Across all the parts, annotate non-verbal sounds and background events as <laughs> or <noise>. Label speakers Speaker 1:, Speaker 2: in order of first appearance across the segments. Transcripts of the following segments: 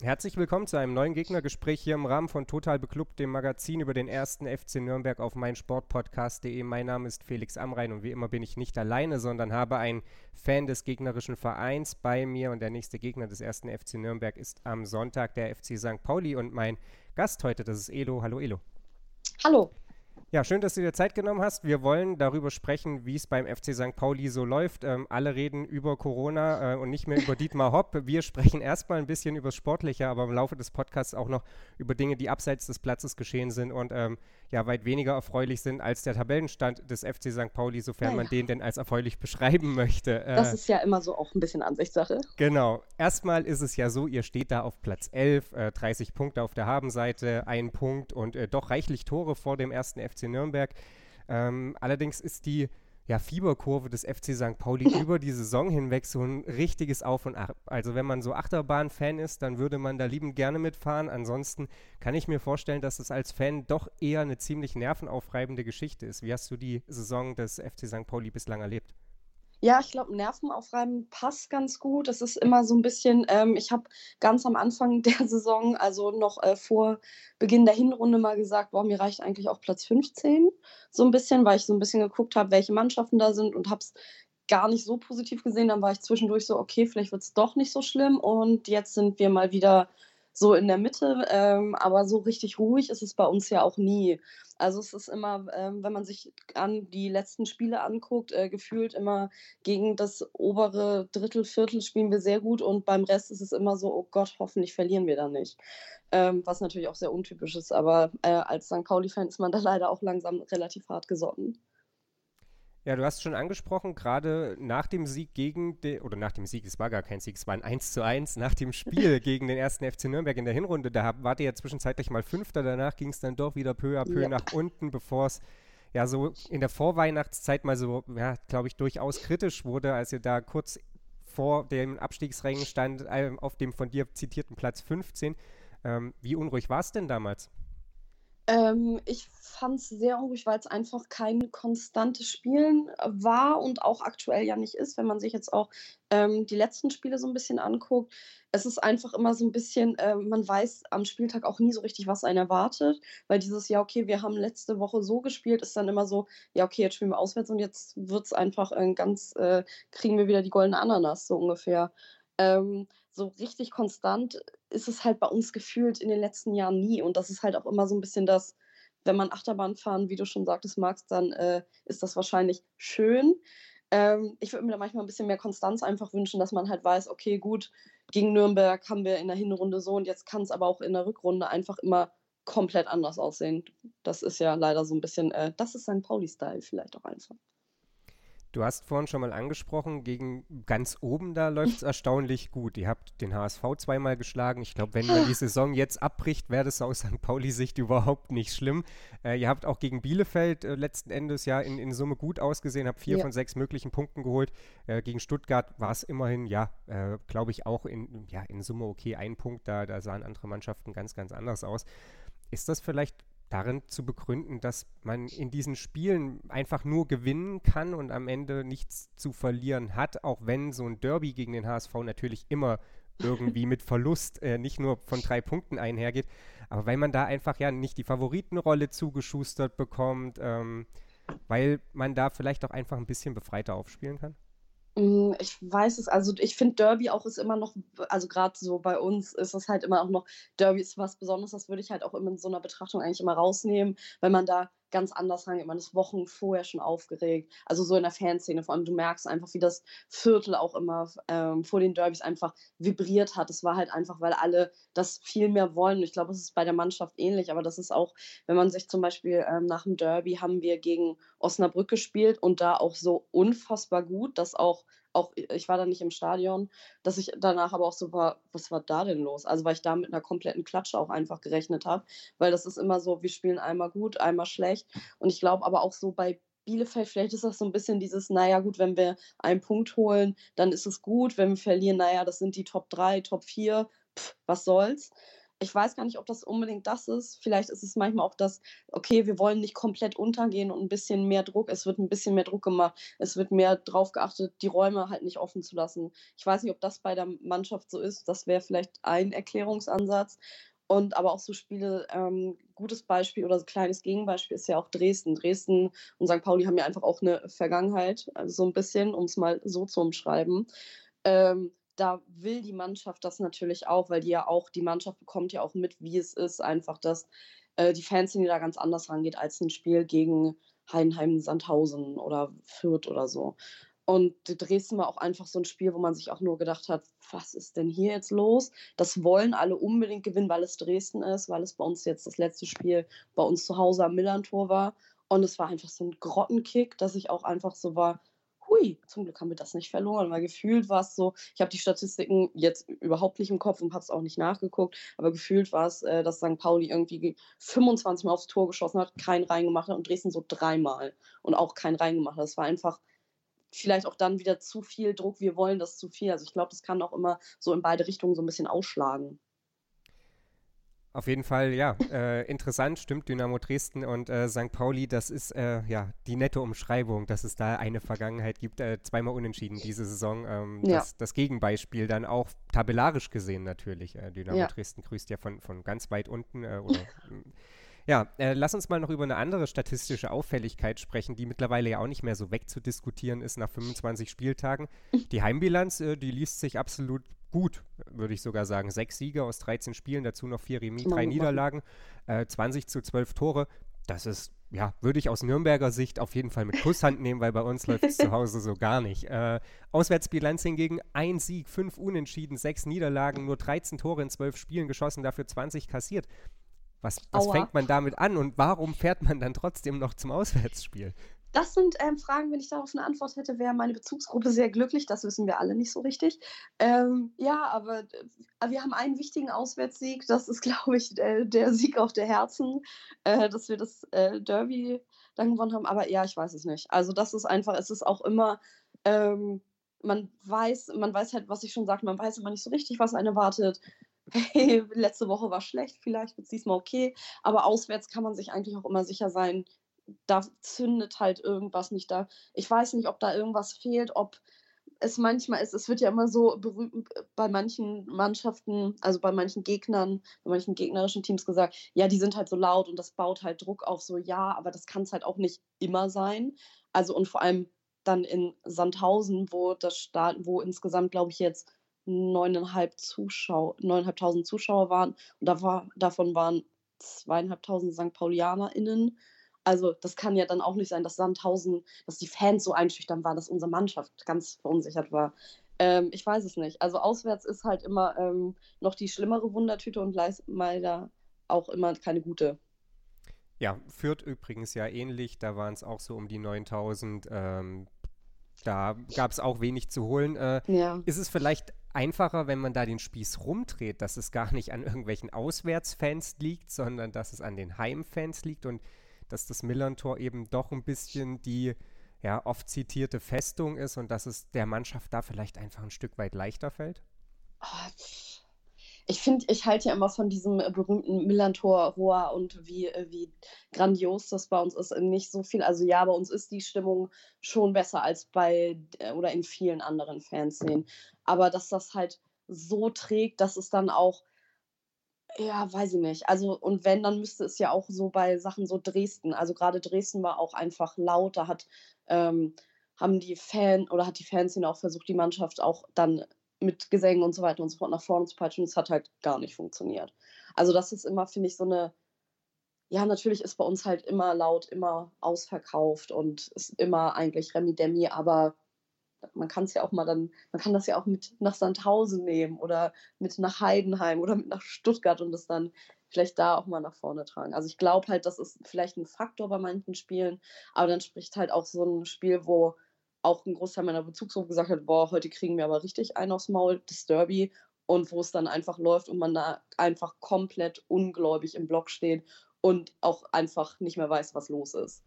Speaker 1: Herzlich willkommen zu einem neuen Gegnergespräch hier im Rahmen von Total Beklubbt, dem Magazin über den ersten FC Nürnberg auf meinsportpodcast.de. Mein Name ist Felix Amrein und wie immer bin ich nicht alleine, sondern habe einen Fan des gegnerischen Vereins bei mir und der nächste Gegner des ersten FC Nürnberg ist am Sonntag der FC St. Pauli und mein Gast heute, das ist Elo. Hallo Elo.
Speaker 2: Hallo.
Speaker 1: Ja, schön, dass du dir Zeit genommen hast. Wir wollen darüber sprechen, wie es beim FC St. Pauli so läuft. Ähm, alle reden über Corona äh, und nicht mehr über Dietmar Hopp. Wir sprechen erstmal ein bisschen über das Sportliche, aber im Laufe des Podcasts auch noch über Dinge, die abseits des Platzes geschehen sind und ähm, ja weit weniger erfreulich sind als der Tabellenstand des FC St. Pauli, sofern ja, man den denn als erfreulich <laughs> beschreiben möchte.
Speaker 2: Äh, das ist ja immer so auch ein bisschen Ansichtssache.
Speaker 1: Genau. Erstmal ist es ja so, ihr steht da auf Platz 11, äh, 30 Punkte auf der Habenseite, ein Punkt und äh, doch reichlich Tore vor dem ersten FC Nürnberg. Ähm, allerdings ist die ja, Fieberkurve des FC St. Pauli über die Saison hinweg so ein richtiges Auf und Ab. Also wenn man so Achterbahn-Fan ist, dann würde man da liebend gerne mitfahren. Ansonsten kann ich mir vorstellen, dass es als Fan doch eher eine ziemlich nervenaufreibende Geschichte ist. Wie hast du die Saison des FC St. Pauli bislang erlebt?
Speaker 2: Ja, ich glaube, Nervenaufreiben passt ganz gut. Es ist immer so ein bisschen, ähm, ich habe ganz am Anfang <laughs> der Saison, also noch äh, vor Beginn der Hinrunde mal gesagt, boah, mir reicht eigentlich auch Platz 15. So ein bisschen, weil ich so ein bisschen geguckt habe, welche Mannschaften da sind und habe es gar nicht so positiv gesehen. Dann war ich zwischendurch so, okay, vielleicht wird es doch nicht so schlimm. Und jetzt sind wir mal wieder so in der Mitte, ähm, aber so richtig ruhig ist es bei uns ja auch nie. Also es ist immer, ähm, wenn man sich an die letzten Spiele anguckt, äh, gefühlt immer gegen das obere Drittel, Viertel spielen wir sehr gut und beim Rest ist es immer so, oh Gott, hoffentlich verlieren wir da nicht. Ähm, was natürlich auch sehr untypisch ist, aber äh, als St. Pauli-Fan ist man da <laughs> leider auch langsam relativ hart gesotten.
Speaker 1: Ja, du hast schon angesprochen, gerade nach dem Sieg gegen den, oder nach dem Sieg, es war gar kein Sieg, es war ein 1 zu 1, nach dem Spiel <laughs> gegen den ersten FC Nürnberg in der Hinrunde, da wart ihr ja zwischenzeitlich mal Fünfter, danach ging es dann doch wieder peu à peu ja. nach unten, bevor es ja so in der Vorweihnachtszeit mal so, ja, glaube ich, durchaus kritisch wurde, als ihr da kurz vor dem Abstiegsrängen stand, auf dem von dir zitierten Platz 15. Ähm, wie unruhig war es denn damals?
Speaker 2: Ähm, ich fand es sehr unruhig, weil es einfach kein konstantes Spielen war und auch aktuell ja nicht ist, wenn man sich jetzt auch ähm, die letzten Spiele so ein bisschen anguckt. Es ist einfach immer so ein bisschen, äh, man weiß am Spieltag auch nie so richtig, was einen erwartet, weil dieses, ja, okay, wir haben letzte Woche so gespielt, ist dann immer so, ja, okay, jetzt spielen wir auswärts und jetzt wird es einfach äh, ganz, äh, kriegen wir wieder die goldene Ananas, so ungefähr. Ähm, so richtig konstant ist es halt bei uns gefühlt in den letzten Jahren nie. Und das ist halt auch immer so ein bisschen das, wenn man Achterbahn fahren, wie du schon sagtest, magst, dann äh, ist das wahrscheinlich schön. Ähm, ich würde mir da manchmal ein bisschen mehr Konstanz einfach wünschen, dass man halt weiß, okay, gut, gegen Nürnberg haben wir in der Hinrunde so und jetzt kann es aber auch in der Rückrunde einfach immer komplett anders aussehen. Das ist ja leider so ein bisschen, äh, das ist sein Pauli-Style vielleicht auch einfach.
Speaker 1: Du hast vorhin schon mal angesprochen, gegen ganz oben da läuft es erstaunlich gut. Ihr habt den HSV zweimal geschlagen. Ich glaube, wenn man die Saison jetzt abbricht, wäre das aus St. Pauli-Sicht überhaupt nicht schlimm. Äh, ihr habt auch gegen Bielefeld äh, letzten Endes ja in, in, Summe gut ausgesehen, habt vier ja. von sechs möglichen Punkten geholt. Äh, gegen Stuttgart war es immerhin, ja, äh, glaube ich, auch in, ja, in Summe okay, ein Punkt. Da, da sahen andere Mannschaften ganz, ganz anders aus. Ist das vielleicht darin zu begründen, dass man in diesen Spielen einfach nur gewinnen kann und am Ende nichts zu verlieren hat, auch wenn so ein Derby gegen den HSV natürlich immer irgendwie <laughs> mit Verlust äh, nicht nur von drei Punkten einhergeht, aber weil man da einfach ja nicht die Favoritenrolle zugeschustert bekommt, ähm, weil man da vielleicht auch einfach ein bisschen befreiter aufspielen kann?
Speaker 2: Hm, ich weiß es, also ich finde Derby auch ist immer noch, also gerade so bei uns ist es halt immer auch noch, Derby ist was Besonderes, das würde ich halt auch immer in so einer Betrachtung eigentlich immer rausnehmen, weil man da ganz anders rangeht. Man ist Wochen vorher schon aufgeregt. Also so in der Fanszene. Vor allem, du merkst einfach, wie das Viertel auch immer ähm, vor den Derbys einfach vibriert hat. Es war halt einfach, weil alle das viel mehr wollen. Ich glaube, es ist bei der Mannschaft ähnlich, aber das ist auch, wenn man sich zum Beispiel ähm, nach dem Derby haben wir gegen Osnabrück gespielt und da auch so unfassbar gut, dass auch auch ich war da nicht im Stadion, dass ich danach aber auch so war, was war da denn los? Also weil ich da mit einer kompletten Klatsche auch einfach gerechnet habe, weil das ist immer so, wir spielen einmal gut, einmal schlecht und ich glaube aber auch so bei Bielefeld, vielleicht ist das so ein bisschen dieses, naja gut, wenn wir einen Punkt holen, dann ist es gut, wenn wir verlieren, naja, das sind die Top 3, Top 4, pff, was soll's. Ich weiß gar nicht, ob das unbedingt das ist. Vielleicht ist es manchmal auch das, okay, wir wollen nicht komplett untergehen und ein bisschen mehr Druck. Es wird ein bisschen mehr Druck gemacht. Es wird mehr drauf geachtet, die Räume halt nicht offen zu lassen. Ich weiß nicht, ob das bei der Mannschaft so ist. Das wäre vielleicht ein Erklärungsansatz. Und aber auch so Spiele, ähm, gutes Beispiel oder so kleines Gegenbeispiel ist ja auch Dresden. Dresden und St. Pauli haben ja einfach auch eine Vergangenheit, also so ein bisschen, um es mal so zu umschreiben. Ähm, da will die Mannschaft das natürlich auch, weil die ja auch, die Mannschaft bekommt ja auch mit, wie es ist, einfach, dass äh, die Fanszene da ganz anders rangeht als ein Spiel gegen Heidenheim, Sandhausen oder Fürth oder so. Und Dresden war auch einfach so ein Spiel, wo man sich auch nur gedacht hat, was ist denn hier jetzt los? Das wollen alle unbedingt gewinnen, weil es Dresden ist, weil es bei uns jetzt das letzte Spiel bei uns zu Hause am Millantor war. Und es war einfach so ein Grottenkick, dass ich auch einfach so war, hui, zum Glück haben wir das nicht verloren, weil gefühlt war es so, ich habe die Statistiken jetzt überhaupt nicht im Kopf und habe es auch nicht nachgeguckt, aber gefühlt war es, äh, dass St. Pauli irgendwie 25 Mal aufs Tor geschossen hat, keinen reingemacht hat und Dresden so dreimal und auch keinen reingemacht hat. Das war einfach vielleicht auch dann wieder zu viel Druck, wir wollen das zu viel. Also ich glaube, das kann auch immer so in beide Richtungen so ein bisschen ausschlagen.
Speaker 1: Auf jeden Fall, ja, äh, interessant, stimmt, Dynamo Dresden und äh, St. Pauli, das ist äh, ja die nette Umschreibung, dass es da eine Vergangenheit gibt, äh, zweimal unentschieden diese Saison. Ähm, ja. das, das, Gegenbeispiel dann auch tabellarisch gesehen natürlich. Äh, Dynamo ja. Dresden grüßt ja von, von ganz weit unten äh, oder <laughs> Ja, äh, lass uns mal noch über eine andere statistische Auffälligkeit sprechen, die mittlerweile ja auch nicht mehr so wegzudiskutieren ist nach 25 Spieltagen. <laughs> Die Heimbilanz, äh, die liest sich absolut gut, würde ich sogar sagen. Sechs Siege aus 13 Spielen, dazu noch vier Remis, drei Niederlagen, äh, 20 zu 12 Tore. Das ist, ja, würde ich aus Nürnberger Sicht auf jeden Fall mit Kusshand nehmen, weil bei uns läuft es zu Hause so gar nicht. Äh, Auswärtsbilanz hingegen, ein Sieg, fünf Unentschieden, sechs Niederlagen, nur 13 Tore in zwölf Spielen geschossen, dafür 20 kassiert. Was, was fängt man damit an und warum fährt man dann trotzdem noch zum Auswärtsspiel?
Speaker 2: Das sind ähm, Fragen, wenn ich darauf eine Antwort hätte, wäre meine Bezugsgruppe sehr glücklich. Das wissen wir alle nicht so richtig. Ähm, ja, aber äh, wir haben einen wichtigen Auswärtssieg. Das ist, <laughs> glaube ich, der, der, Sieg auf der Herzen, äh, dass wir das äh, Derby dann gewonnen haben. Aber ja, ich weiß es nicht. Also das ist einfach, es ist auch immer, ähm, man weiß, man weiß halt, was ich schon sagte, man weiß immer nicht so richtig, was einen erwartet hey, <laughs> letzte Woche war schlecht, vielleicht wird es diesmal okay. Aber auswärts kann man sich eigentlich auch immer sicher sein, da zündet halt irgendwas nicht da. Ich weiß nicht, ob da irgendwas fehlt, ob es manchmal ist, es wird ja immer so berühmt bei manchen Mannschaften, also bei manchen Gegnern, bei manchen gegnerischen Teams gesagt, ja, die sind halt so laut und das baut halt Druck auf, so ja, aber das kann es halt auch nicht immer sein. Also und vor allem dann in Sandhausen, wo das Staat, wo insgesamt, glaube ich, jetzt neuneinhalb Zuschauer, Zuschauer waren und da war, davon waren zweieinhalbtausend St. PaulianerInnen. Also das kann ja dann auch nicht sein, dass Sandhausen, dass die Fans so einschüchtern waren, dass unsere Mannschaft ganz verunsichert war. Ähm, ich weiß es nicht. Also auswärts ist halt immer ähm, noch die schlimmere Wundertüte und leider auch immer keine gute.
Speaker 1: Ja, führt übrigens ja ähnlich. Da waren es auch so um die 9000. Ähm, da gab es auch wenig zu holen. Äh, ja. Ist es vielleicht einfacher, wenn man da den Spieß rumdreht, dass es gar nicht an irgendwelchen Auswärtsfans liegt, sondern dass es an den Heimfans liegt und dass das Millantor eben doch ein bisschen die ja, oft zitierte Festung ist und dass es der Mannschaft da vielleicht einfach ein Stück weit leichter fällt?
Speaker 2: Oh, ich finde, ich halte ja immer von diesem äh, berühmten Millantor-Rohr und wie, äh, wie grandios das bei uns ist. Nicht so viel, also ja, bei uns ist die Stimmung schon besser als bei äh, oder in vielen anderen Fanszenen. Aber dass das halt so trägt, dass es dann auch, ja, weiß ich nicht. Also, und wenn, dann müsste es ja auch so bei Sachen so Dresden. Also gerade Dresden war auch einfach laut, da hat. Ähm, haben die Fan oder hat die Fanszene auch versucht, die Mannschaft auch dann mit Gesängen und so weiter und so fort nach vorne zu peitschen. Es hat halt gar nicht funktioniert. Also das ist immer, finde ich, so eine, ja, natürlich ist bei uns halt immer laut, immer ausverkauft und ist immer eigentlich Remi Demi, aber man kann es ja auch mal dann, man kann das ja auch mit nach Sandhausen nehmen oder mit nach Heidenheim oder mit nach Stuttgart und das dann vielleicht da auch mal nach vorne tragen. Also ich glaube halt, das ist vielleicht ein Faktor bei manchen Spielen, aber dann spricht halt auch so ein Spiel, wo auch ein Großteil meiner Bezugsgruppe gesagt hat, boah, heute kriegen wir aber richtig einen aufs Maul, das Derby. Und wo es dann einfach läuft und man da einfach komplett ungläubig im Block steht und auch einfach nicht mehr weiß, was los ist.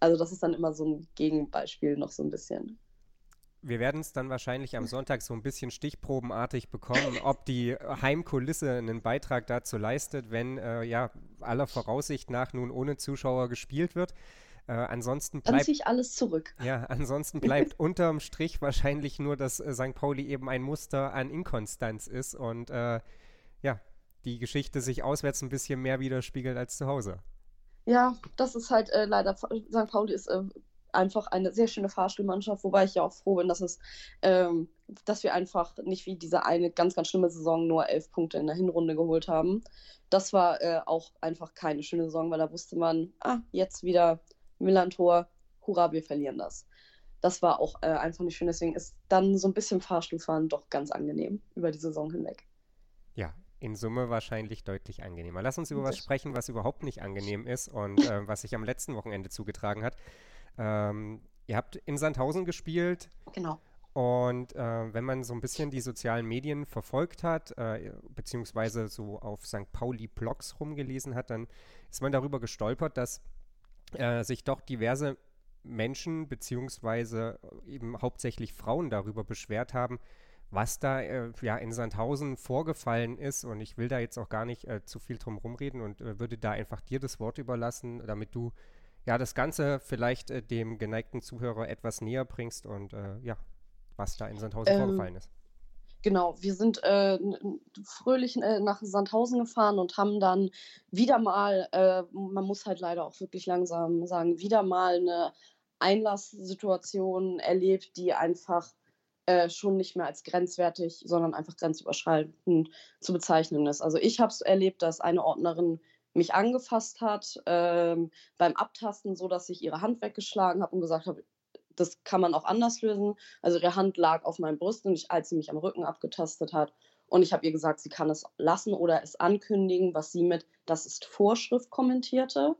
Speaker 2: Also das ist dann immer so ein Gegenbeispiel noch so ein bisschen.
Speaker 1: wir werden es dann wahrscheinlich am Sonntag so ein bisschen stichprobenartig bekommen, ob die Heimkulisse einen Beitrag dazu leistet, wenn äh, ja aller Voraussicht nach nun ohne Zuschauer gespielt wird. Äh, ansonsten bleibt. Dann
Speaker 2: ziehe ich alles zurück.
Speaker 1: Ja, <laughs> ansonsten bleibt unterm Strich wahrscheinlich nur, dass äh, St. Pauli eben ein Muster an Inkonstanz ist und äh, ja, die Geschichte sich auswärts ein bisschen mehr widerspiegelt als zu Hause.
Speaker 2: Ja, das ist halt äh, leider, St. Pauli ist äh, einfach eine sehr schöne Fahrstuhlmannschaft, wobei ich ja auch froh bin, dass es, ähm, dass wir einfach nicht wie diese eine ganz, ganz schlimme Saison nur elf Punkte in der Hinrunde geholt haben. Das war äh, auch einfach keine schöne Saison, weil da wusste man, ah, jetzt wieder Millantor, hurra, wir verlieren das. Das war auch äh, einfach nicht schön, deswegen ist dann so ein bisschen Fahrstuhlfahren doch ganz angenehm über die Saison hinweg.
Speaker 1: Ja, in Summe wahrscheinlich deutlich angenehmer. Lass uns über was sprechen, was überhaupt nicht angenehm ist und <laughs> äh, was sich am letzten Wochenende zugetragen hat. Ähm, ihr habt in Sandhausen gespielt.
Speaker 2: Genau.
Speaker 1: Und äh, wenn man so ein bisschen die sozialen Medien verfolgt hat, äh, beziehungsweise so auf St. Pauli-Blogs rumgelesen hat, dann ist man darüber gestolpert, dass äh, sich doch diverse Menschen, beziehungsweise eben hauptsächlich Frauen darüber beschwert haben, was da äh, ja in Sandhausen vorgefallen ist. Und ich will da jetzt auch gar nicht äh, zu viel drum rumreden und äh, würde da einfach dir das Wort überlassen, damit du ja, das Ganze vielleicht äh, dem geneigten Zuhörer etwas näher bringst und äh, ja, was da in Sandhausen ähm, vorgefallen ist.
Speaker 2: Genau, wir sind äh, fröhlich äh, nach Sandhausen gefahren und haben dann wieder mal, äh, man muss halt leider auch wirklich langsam sagen, wieder mal eine Einlasssituation erlebt, die einfach äh, schon nicht mehr als grenzwertig, sondern einfach grenzüberschreitend zu bezeichnen ist. Also ich habe es erlebt, dass eine Ordnerin mich angefasst hat ähm, beim Abtasten, so dass ich ihre Hand weggeschlagen habe und gesagt habe, das kann man auch anders lösen. Also ihre Hand lag auf meinem Brust und ich, als sie mich am Rücken abgetastet hat. Und ich habe ihr gesagt, sie kann es lassen oder es ankündigen, was sie mit das ist Vorschrift kommentierte,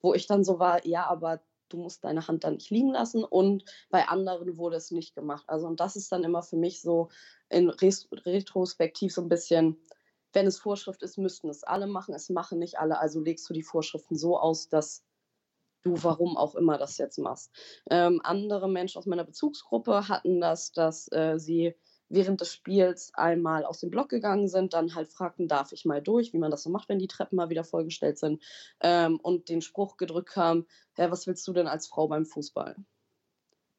Speaker 2: wo ich dann so war, ja, aber du musst deine Hand dann nicht liegen lassen und bei anderen wurde es nicht gemacht. Also und das ist dann immer für mich so in Retrospektiv so ein bisschen, wenn es Vorschrift ist, müssten es alle machen. Es machen nicht alle. Also legst du die Vorschriften so aus, dass du warum auch immer das jetzt machst. Ähm, andere Menschen aus meiner Bezugsgruppe hatten das, dass äh, sie während des Spiels einmal aus dem Block gegangen sind, dann halt fragten, darf ich mal durch, wie man das so macht, wenn die Treppen mal wieder vollgestellt sind ähm, und den Spruch gedrückt haben, ja, was willst du denn als Frau beim Fußball?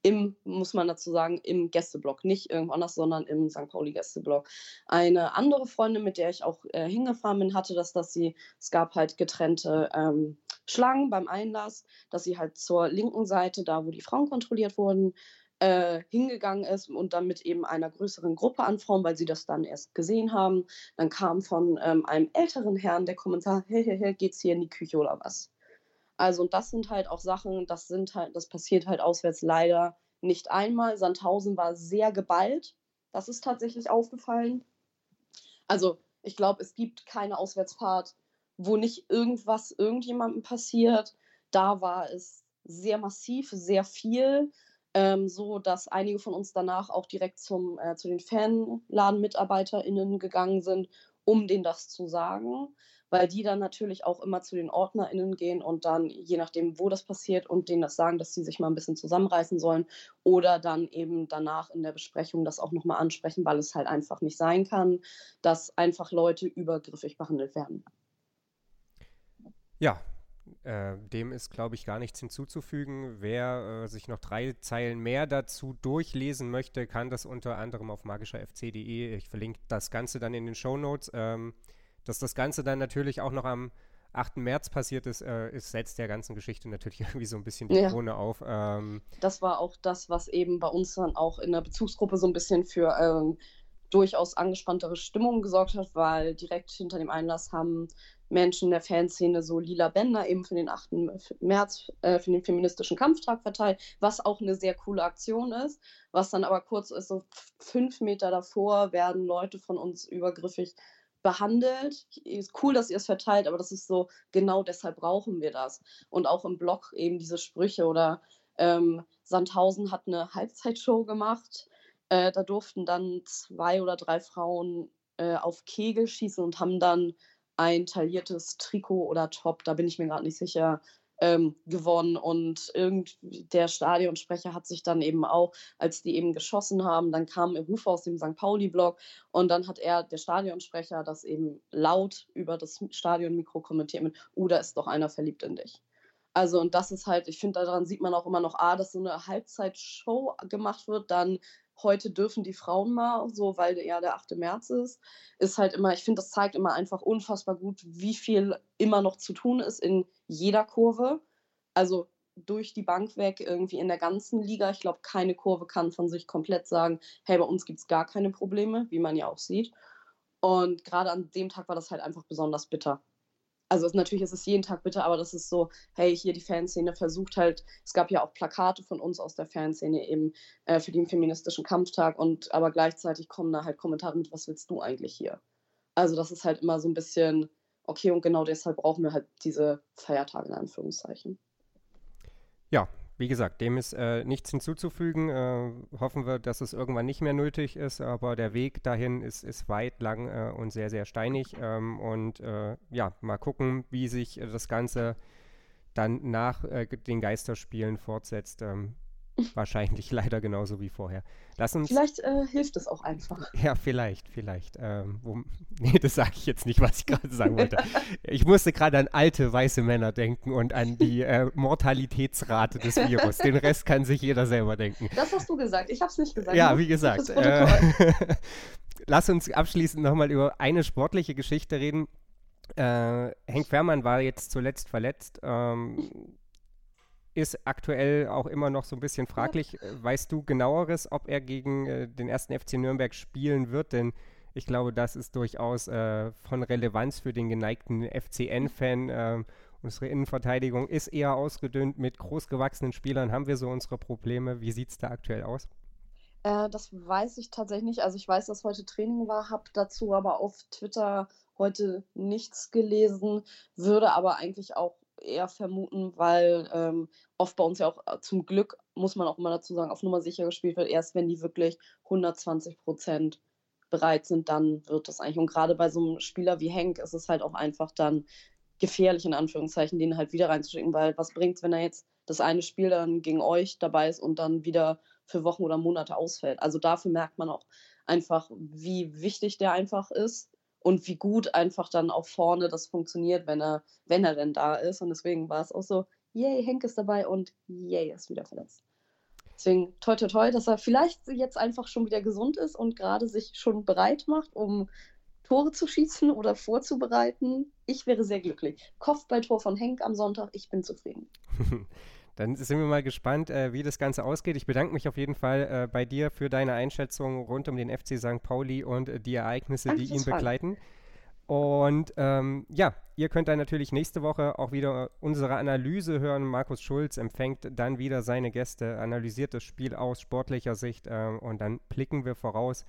Speaker 2: im, muss man dazu sagen, im Gästeblock, nicht irgendwo anders, sondern im St. Pauli Gästeblock. Eine andere Freundin, mit der ich auch äh, hingefahren bin, hatte das, dass sie, es gab halt getrennte ähm, Schlangen beim Einlass, dass sie halt zur linken Seite, da wo die Frauen kontrolliert wurden, äh, hingegangen ist und dann mit eben einer größeren Gruppe an Frauen, weil sie das dann erst gesehen haben. Dann kam von ähm, einem älteren Herrn der Kommentar, hey, hey, hey, geht's hier in die Küche oder was? Also, und das sind halt auch Sachen, das sind halt, das passiert halt auswärts leider nicht einmal. Sandhausen war sehr geballt. Das ist tatsächlich aufgefallen. Also, ich glaube, es gibt keine Auswärtsfahrt, wo nicht irgendwas irgendjemandem passiert. Da war es sehr massiv, sehr viel, ähm, so dass einige von uns danach auch direkt zum, äh, zu den Fanladen-MitarbeiterInnen gegangen sind, um denen das zu sagen weil die dann natürlich auch immer zu den OrdnerInnen gehen und dann, je nachdem, wo das passiert, und denen das sagen, dass sie sich mal ein bisschen zusammenreißen sollen oder dann eben danach in der Besprechung das auch nochmal ansprechen, weil es halt einfach nicht sein kann, dass einfach Leute übergriffig behandelt werden.
Speaker 1: Ja, äh, dem ist, glaube ich, gar nichts hinzuzufügen. Wer äh, sich noch drei Zeilen mehr dazu durchlesen möchte, kann das unter anderem auf magischerfc.de. Ich verlinke das Ganze dann in den Show Notes. Ähm, dass das Ganze dann natürlich auch noch am 8. März passiert ist, äh, ist setzt der ganzen Geschichte natürlich <laughs> irgendwie so ein bisschen die ja. Krone auf. Ähm,
Speaker 2: das war auch das, was eben bei uns dann auch in der Bezugsgruppe so ein bisschen für ähm, durchaus angespanntere Stimmung gesorgt hat, weil direkt hinter dem Einlass haben Menschen der Fanszene so lila Bänder eben für den 8. März, äh, für den feministischen Kampftag verteilt, was auch eine sehr coole Aktion ist, was dann aber kurz ist, so fünf Meter davor werden Leute von uns übergriffig behandelt. Ist cool, dass ihr es verteilt, aber das ist so, genau deshalb brauchen wir das. Und auch im Blog eben diese Sprüche oder ähm, Sandhausen hat eine Halbzeitshow gemacht. Äh, da durften dann zwei oder drei Frauen äh, auf Kegel schießen und haben dann ein tailliertes Trikot oder Top, da bin ich mir gerade nicht sicher, ähm, gewonnen. Und der Stadionsprecher hat sich dann eben auch, als die eben geschossen haben, dann kam ein Ruf aus dem St. Pauli-Blog und dann hat er, der Stadionsprecher, das eben laut über das Stadionmikro kommentiert mit, uh, da ist doch einer verliebt in dich. Also, und das ist halt, ich finde, daran sieht man auch immer noch, A, dass so eine Halbzeitshow gemacht wird, dann heute dürfen die Frauen mal, so weil ja der 8. März ist, ist halt immer, ich finde, das zeigt immer einfach unfassbar gut, wie viel immer noch zu tun ist in jeder Kurve. Also durch die Bank weg, irgendwie in der ganzen Liga. Ich glaube, keine Kurve kann von sich komplett sagen, hey, bei uns gibt es gar keine Probleme, wie man ja auch sieht. Und gerade an dem Tag war das halt einfach besonders bitter also es, natürlich ist es jeden Tag bitte, aber das ist so, hey, hier die Fanszene versucht halt, es gab ja auch Plakate von uns aus der Fanszene eben äh, für den feministischen Kampftag und aber gleichzeitig kommen da halt Kommentare mit, was willst du eigentlich hier? Also das ist halt immer so ein bisschen, okay, und genau deshalb brauchen wir halt diese Feiertage in Anführungszeichen.
Speaker 1: Ja, wie gesagt, dem ist äh, nichts hinzuzufügen. Äh, hoffen wir, dass es irgendwann nicht mehr nötig ist, aber der Weg dahin ist, ist weit, lang äh, und sehr, sehr steinig. Ähm, und äh, ja, mal gucken, wie sich das Ganze dann nach äh, den Geisterspielen fortsetzt. Ähm, <laughs> Wahrscheinlich leider genauso wie vorher.
Speaker 2: Lass uns, vielleicht äh, hilft es auch einfach. <laughs>
Speaker 1: Ja, vielleicht, vielleicht. Ähm, wo, <laughs> nee, das sage ich jetzt nicht, was ich gerade sagen wollte. ich musste gerade an alte weiße Männer denken und an die äh, Mortalitätsrate des Virus. Den Rest kann sich jeder selber denken.
Speaker 2: Das hast du gesagt, ich habe es nicht gesagt.
Speaker 1: Ja, wie gesagt. Äh, lass uns abschließend nochmal über eine sportliche Geschichte reden. Äh, Henk Fährmann war jetzt zuletzt verletzt. Ähm, ist aktuell auch immer noch so ein bisschen fraglich. Äh, weißt du genaueres, ob er gegen äh, den ersten FC Nürnberg spielen wird? Denn ich glaube, das ist durchaus äh, von Relevanz für den geneigten FCN-Fan. Äh, unsere Innenverteidigung ist eher ausgedünnt. Mit großgewachsenen Spielern haben wir so unsere Probleme. Wie sieht es da aktuell aus?
Speaker 2: Äh, das weiß ich tatsächlich nicht. Also ich weiß, dass heute Training war, habe dazu aber auf Twitter heute nichts gelesen, würde aber eigentlich auch eher vermuten, weil ähm, oft bei uns ja auch äh, zum Glück, muss man auch immer dazu sagen, auf Nummer sicher gespielt wird. Erst wenn die wirklich 120 Prozent bereit sind, dann wird das eigentlich. Und gerade bei so einem Spieler wie Henk ist es halt auch einfach dann gefährlich, in Anführungszeichen, den halt wieder reinzuschicken, weil was bringt es, wenn er jetzt das eine Spiel dann gegen euch dabei ist und dann wieder für Wochen oder Monate ausfällt. Also dafür merkt man auch einfach, wie wichtig der einfach ist und wie gut einfach dann auch vorne das funktioniert, wenn er, wenn er denn da ist. Und deswegen war es auch so, yay, Henk ist dabei und yay, ist wieder verletzt. Deswegen toi toi toi, dass er vielleicht jetzt einfach schon wieder gesund ist und gerade sich schon bereit macht, um Tore zu schießen oder vorzubereiten. Ich wäre sehr glücklich. Kopfballtor von Henk am Sonntag, ich bin zufrieden. <laughs>
Speaker 1: Dann sind wir mal gespannt, äh, wie das Ganze ausgeht. Ich bedanke mich auf jeden Fall äh, bei dir für deine Einschätzung rund um den FC St. Pauli und äh, die Ereignisse, die ihn begleiten. Und ähm, ja, ihr könnt dann natürlich nächste Woche auch wieder unsere Analyse hören. Markus Schulz empfängt dann wieder seine Gäste, analysiert das Spiel aus sportlicher Sicht äh, und dann blicken wir voraus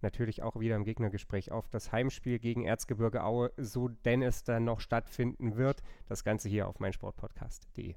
Speaker 1: natürlich auch wieder im Gegnergespräch auf das Heimspiel gegen Erzgebirge Aue, so denn es dann noch stattfinden wird. Das Ganze hier auf meinsportpodcast.de.